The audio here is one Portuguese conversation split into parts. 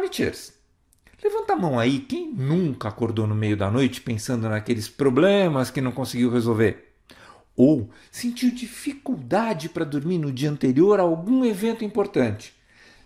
Amichers, levanta a mão aí quem nunca acordou no meio da noite pensando naqueles problemas que não conseguiu resolver. Ou sentiu dificuldade para dormir no dia anterior a algum evento importante.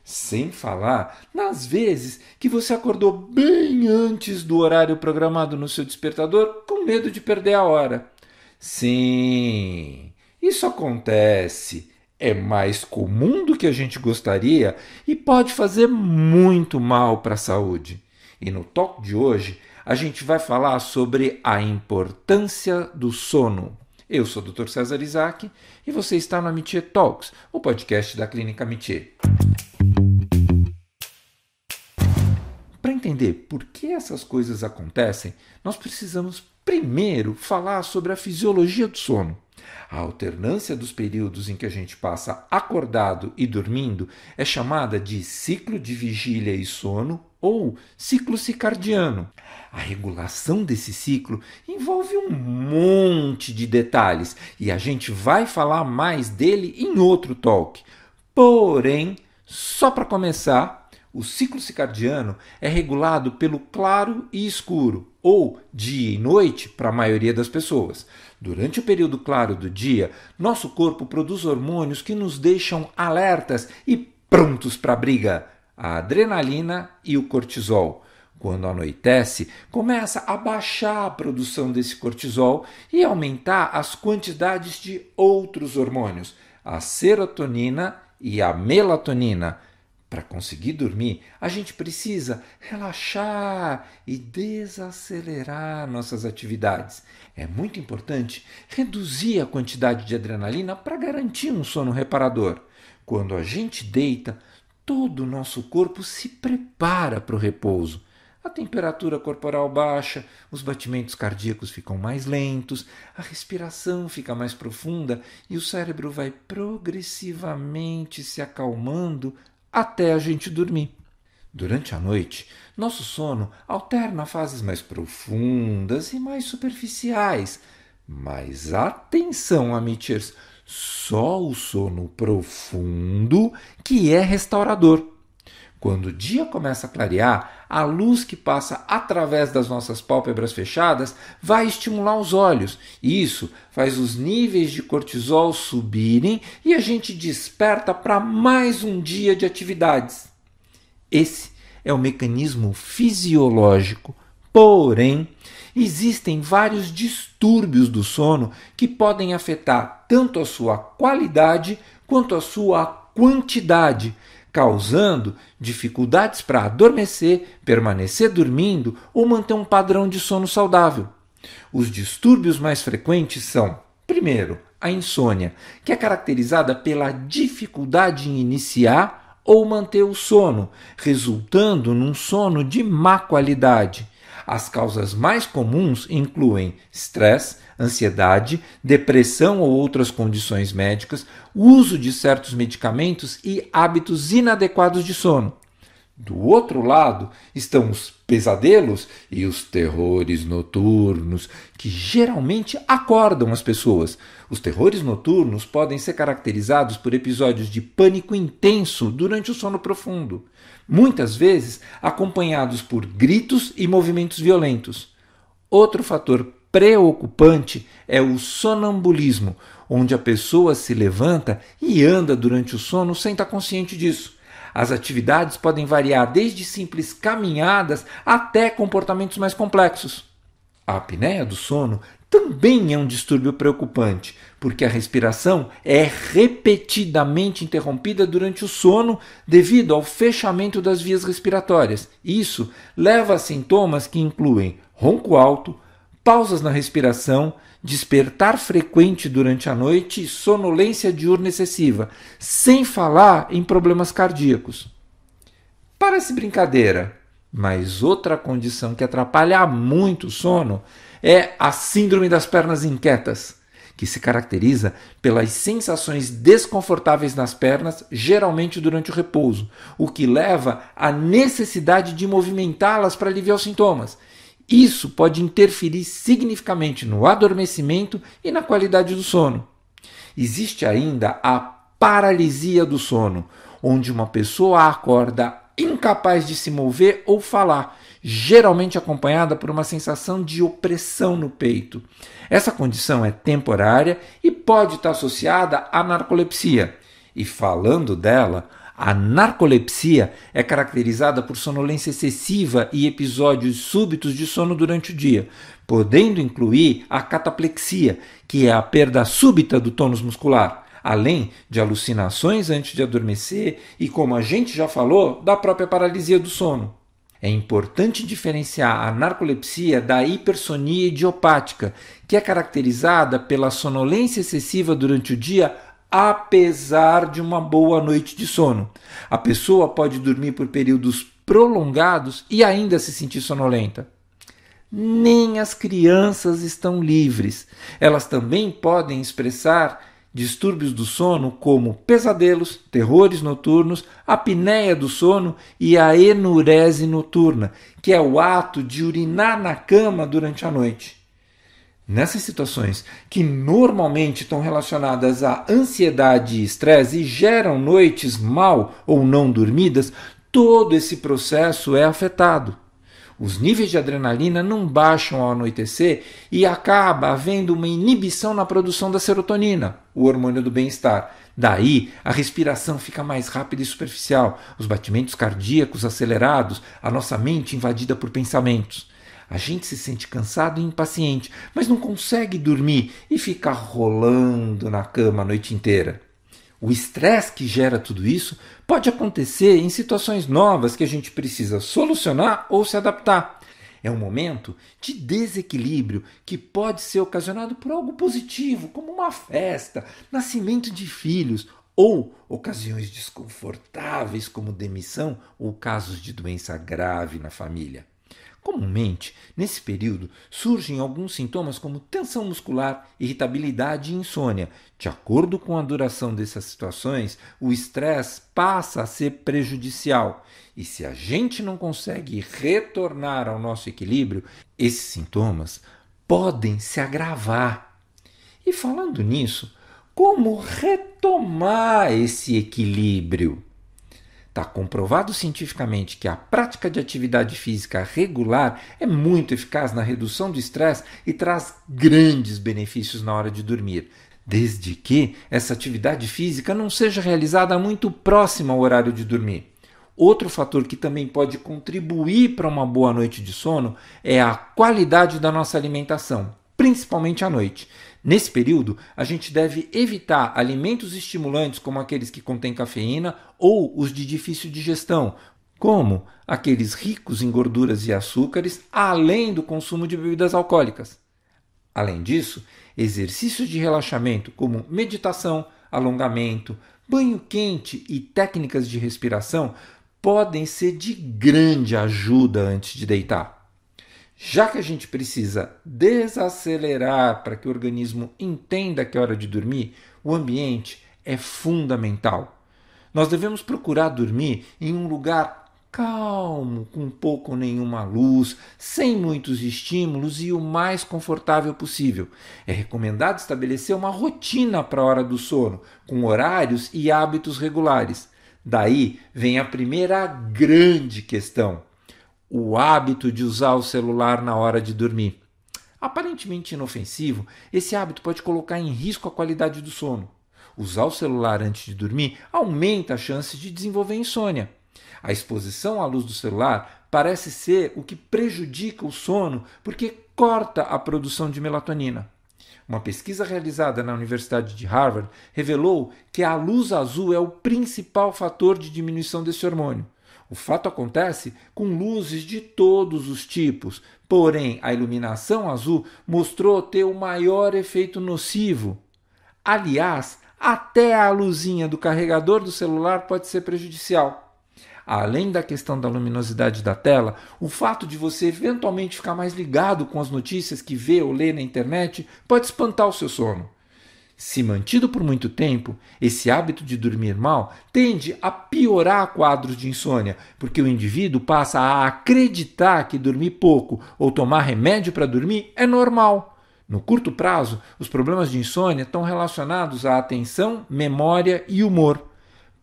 Sem falar nas vezes que você acordou bem antes do horário programado no seu despertador com medo de perder a hora. Sim, isso acontece. É mais comum do que a gente gostaria e pode fazer muito mal para a saúde. E no talk de hoje, a gente vai falar sobre a importância do sono. Eu sou o Dr. César Isaac e você está no Amitié Talks, o podcast da Clínica Amitié. Para entender por que essas coisas acontecem, nós precisamos primeiro falar sobre a fisiologia do sono. A alternância dos períodos em que a gente passa acordado e dormindo é chamada de ciclo de vigília e sono ou ciclo circadiano. A regulação desse ciclo envolve um monte de detalhes e a gente vai falar mais dele em outro talk. Porém, só para começar, o ciclo circadiano é regulado pelo claro e escuro, ou dia e noite para a maioria das pessoas. Durante o período claro do dia, nosso corpo produz hormônios que nos deixam alertas e prontos para a briga: a adrenalina e o cortisol. Quando anoitece, começa a baixar a produção desse cortisol e aumentar as quantidades de outros hormônios, a serotonina e a melatonina. Para conseguir dormir, a gente precisa relaxar e desacelerar nossas atividades. É muito importante reduzir a quantidade de adrenalina para garantir um sono reparador. Quando a gente deita, todo o nosso corpo se prepara para o repouso. A temperatura corporal baixa, os batimentos cardíacos ficam mais lentos, a respiração fica mais profunda e o cérebro vai progressivamente se acalmando até a gente dormir. Durante a noite, nosso sono alterna fases mais profundas e mais superficiais. Mas atenção, amiters, só o sono profundo que é restaurador. Quando o dia começa a clarear, a luz que passa através das nossas pálpebras fechadas vai estimular os olhos. Isso faz os níveis de cortisol subirem e a gente desperta para mais um dia de atividades. Esse é o mecanismo fisiológico, porém, existem vários distúrbios do sono que podem afetar tanto a sua qualidade quanto a sua quantidade causando dificuldades para adormecer, permanecer dormindo ou manter um padrão de sono saudável. Os distúrbios mais frequentes são, primeiro, a insônia, que é caracterizada pela dificuldade em iniciar ou manter o sono, resultando num sono de má qualidade. As causas mais comuns incluem estresse, ansiedade, depressão ou outras condições médicas, uso de certos medicamentos e hábitos inadequados de sono. Do outro lado estão os pesadelos e os terrores noturnos, que geralmente acordam as pessoas. Os terrores noturnos podem ser caracterizados por episódios de pânico intenso durante o sono profundo, muitas vezes acompanhados por gritos e movimentos violentos. Outro fator preocupante é o sonambulismo, onde a pessoa se levanta e anda durante o sono sem estar consciente disso. As atividades podem variar desde simples caminhadas até comportamentos mais complexos. A apneia do sono também é um distúrbio preocupante, porque a respiração é repetidamente interrompida durante o sono devido ao fechamento das vias respiratórias. Isso leva a sintomas que incluem ronco alto, pausas na respiração, despertar frequente durante a noite e sonolência diurna excessiva, sem falar em problemas cardíacos. Parece brincadeira, mas outra condição que atrapalha muito o sono é a síndrome das pernas inquietas, que se caracteriza pelas sensações desconfortáveis nas pernas, geralmente durante o repouso, o que leva à necessidade de movimentá-las para aliviar os sintomas isso pode interferir significativamente no adormecimento e na qualidade do sono. Existe ainda a paralisia do sono, onde uma pessoa acorda incapaz de se mover ou falar, geralmente acompanhada por uma sensação de opressão no peito. Essa condição é temporária e pode estar associada à narcolepsia. E falando dela, a narcolepsia é caracterizada por sonolência excessiva e episódios súbitos de sono durante o dia, podendo incluir a cataplexia, que é a perda súbita do tônus muscular, além de alucinações antes de adormecer e, como a gente já falou, da própria paralisia do sono. É importante diferenciar a narcolepsia da hipersonia idiopática, que é caracterizada pela sonolência excessiva durante o dia apesar de uma boa noite de sono. A pessoa pode dormir por períodos prolongados e ainda se sentir sonolenta. Nem as crianças estão livres. Elas também podem expressar distúrbios do sono como pesadelos, terrores noturnos, apneia do sono e a enurese noturna, que é o ato de urinar na cama durante a noite. Nessas situações que normalmente estão relacionadas à ansiedade e estresse e geram noites mal ou não dormidas, todo esse processo é afetado. Os níveis de adrenalina não baixam ao anoitecer e acaba havendo uma inibição na produção da serotonina, o hormônio do bem-estar. Daí, a respiração fica mais rápida e superficial, os batimentos cardíacos acelerados, a nossa mente invadida por pensamentos. A gente se sente cansado e impaciente, mas não consegue dormir e fica rolando na cama a noite inteira. O estresse que gera tudo isso pode acontecer em situações novas que a gente precisa solucionar ou se adaptar. É um momento de desequilíbrio que pode ser ocasionado por algo positivo, como uma festa, nascimento de filhos, ou ocasiões desconfortáveis, como demissão ou casos de doença grave na família. Comumente, nesse período, surgem alguns sintomas como tensão muscular, irritabilidade e insônia. De acordo com a duração dessas situações, o estresse passa a ser prejudicial. E se a gente não consegue retornar ao nosso equilíbrio, esses sintomas podem se agravar. E falando nisso, como retomar esse equilíbrio? Está comprovado cientificamente que a prática de atividade física regular é muito eficaz na redução do estresse e traz grandes benefícios na hora de dormir, desde que essa atividade física não seja realizada muito próxima ao horário de dormir. Outro fator que também pode contribuir para uma boa noite de sono é a qualidade da nossa alimentação, principalmente à noite. Nesse período, a gente deve evitar alimentos estimulantes como aqueles que contêm cafeína ou os de difícil digestão, como aqueles ricos em gorduras e açúcares, além do consumo de bebidas alcoólicas. Além disso, exercícios de relaxamento como meditação, alongamento, banho quente e técnicas de respiração podem ser de grande ajuda antes de deitar. Já que a gente precisa desacelerar para que o organismo entenda que é hora de dormir, o ambiente é fundamental. Nós devemos procurar dormir em um lugar calmo, com pouco ou nenhuma luz, sem muitos estímulos e o mais confortável possível. É recomendado estabelecer uma rotina para a hora do sono, com horários e hábitos regulares. Daí vem a primeira grande questão o hábito de usar o celular na hora de dormir. Aparentemente inofensivo, esse hábito pode colocar em risco a qualidade do sono. Usar o celular antes de dormir aumenta a chance de desenvolver insônia. A exposição à luz do celular parece ser o que prejudica o sono porque corta a produção de melatonina. Uma pesquisa realizada na Universidade de Harvard revelou que a luz azul é o principal fator de diminuição desse hormônio. O fato acontece com luzes de todos os tipos, porém a iluminação azul mostrou ter o maior efeito nocivo. Aliás, até a luzinha do carregador do celular pode ser prejudicial. Além da questão da luminosidade da tela, o fato de você eventualmente ficar mais ligado com as notícias que vê ou lê na internet pode espantar o seu sono. Se mantido por muito tempo, esse hábito de dormir mal tende a piorar quadros de insônia, porque o indivíduo passa a acreditar que dormir pouco ou tomar remédio para dormir é normal. No curto prazo, os problemas de insônia estão relacionados à atenção, memória e humor.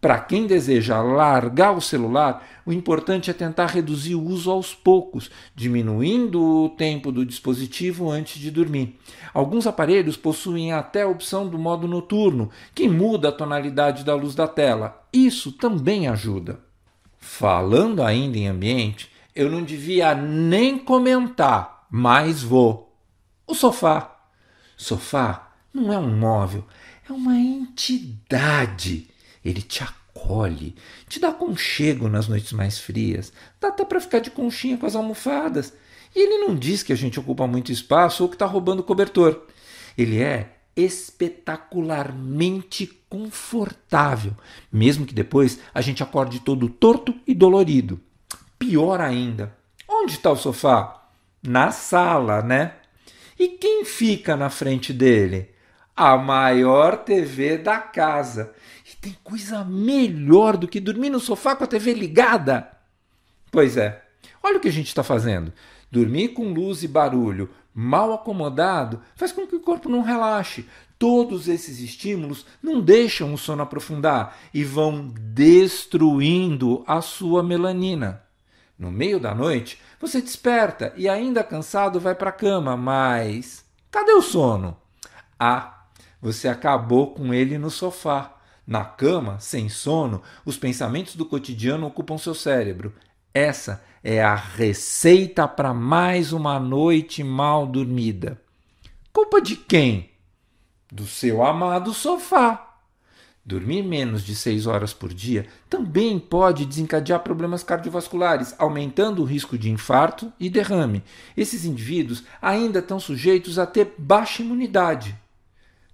Para quem deseja largar o celular, o importante é tentar reduzir o uso aos poucos, diminuindo o tempo do dispositivo antes de dormir. Alguns aparelhos possuem até a opção do modo noturno, que muda a tonalidade da luz da tela. Isso também ajuda. Falando ainda em ambiente, eu não devia nem comentar, mas vou. O sofá. Sofá não é um móvel, é uma entidade ele te acolhe, te dá conchego nas noites mais frias, dá até para ficar de conchinha com as almofadas. E ele não diz que a gente ocupa muito espaço ou que está roubando cobertor. Ele é espetacularmente confortável, mesmo que depois a gente acorde todo torto e dolorido. Pior ainda, onde está o sofá? Na sala, né? E quem fica na frente dele? A maior TV da casa. Tem coisa melhor do que dormir no sofá com a TV ligada? Pois é. Olha o que a gente está fazendo. Dormir com luz e barulho mal acomodado faz com que o corpo não relaxe. Todos esses estímulos não deixam o sono aprofundar e vão destruindo a sua melanina. No meio da noite, você desperta e, ainda cansado, vai para a cama, mas cadê o sono? Ah, você acabou com ele no sofá. Na cama, sem sono, os pensamentos do cotidiano ocupam seu cérebro. Essa é a receita para mais uma noite mal dormida. Culpa de quem? Do seu amado sofá. Dormir menos de 6 horas por dia também pode desencadear problemas cardiovasculares, aumentando o risco de infarto e derrame. Esses indivíduos ainda estão sujeitos a ter baixa imunidade.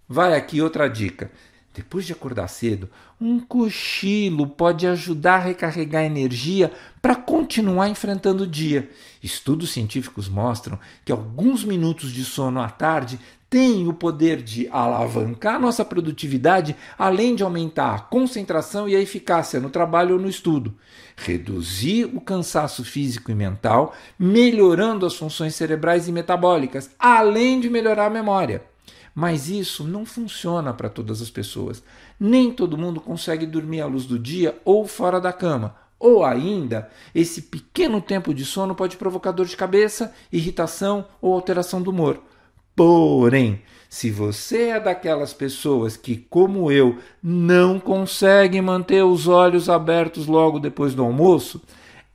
Vai aqui outra dica. Depois de acordar cedo, um cochilo pode ajudar a recarregar energia para continuar enfrentando o dia. Estudos científicos mostram que alguns minutos de sono à tarde têm o poder de alavancar nossa produtividade, além de aumentar a concentração e a eficácia no trabalho ou no estudo, reduzir o cansaço físico e mental, melhorando as funções cerebrais e metabólicas, além de melhorar a memória. Mas isso não funciona para todas as pessoas. Nem todo mundo consegue dormir à luz do dia ou fora da cama. Ou ainda, esse pequeno tempo de sono pode provocar dor de cabeça, irritação ou alteração do humor. Porém, se você é daquelas pessoas que, como eu, não consegue manter os olhos abertos logo depois do almoço,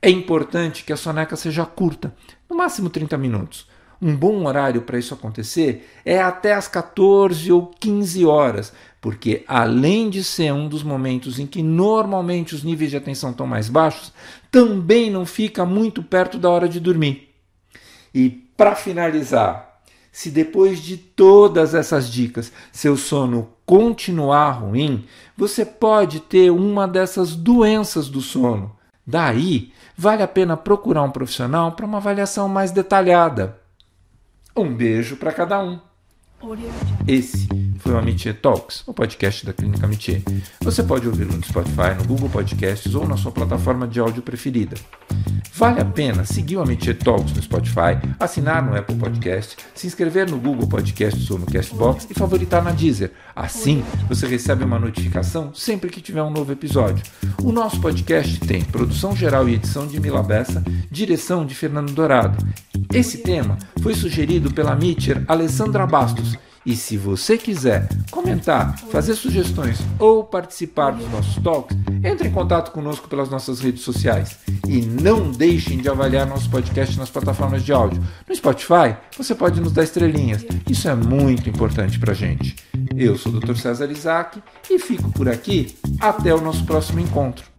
é importante que a soneca seja curta, no máximo 30 minutos. Um bom horário para isso acontecer é até as 14 ou 15 horas, porque além de ser um dos momentos em que normalmente os níveis de atenção estão mais baixos, também não fica muito perto da hora de dormir. E para finalizar, se depois de todas essas dicas seu sono continuar ruim, você pode ter uma dessas doenças do sono. Daí, vale a pena procurar um profissional para uma avaliação mais detalhada. Um beijo para cada um. Esse foi o Amitié Talks, o podcast da Clínica Amitié. Você pode ouvi-lo no Spotify, no Google Podcasts ou na sua plataforma de áudio preferida. Vale a pena seguir o Amitié Talks no Spotify, assinar no Apple Podcast, se inscrever no Google Podcasts ou no Castbox e favoritar na Deezer. Assim, você recebe uma notificação sempre que tiver um novo episódio. O nosso podcast tem produção geral e edição de Mila Bessa, direção de Fernando Dourado. Esse tema foi sugerido pela Mitcher Alessandra Bastos e se você quiser comentar, fazer sugestões ou participar dos nossos talks, entre em contato conosco pelas nossas redes sociais. E não deixem de avaliar nosso podcast nas plataformas de áudio. No Spotify, você pode nos dar estrelinhas. Isso é muito importante para gente. Eu sou o Dr. César Isaac e fico por aqui. Até o nosso próximo encontro.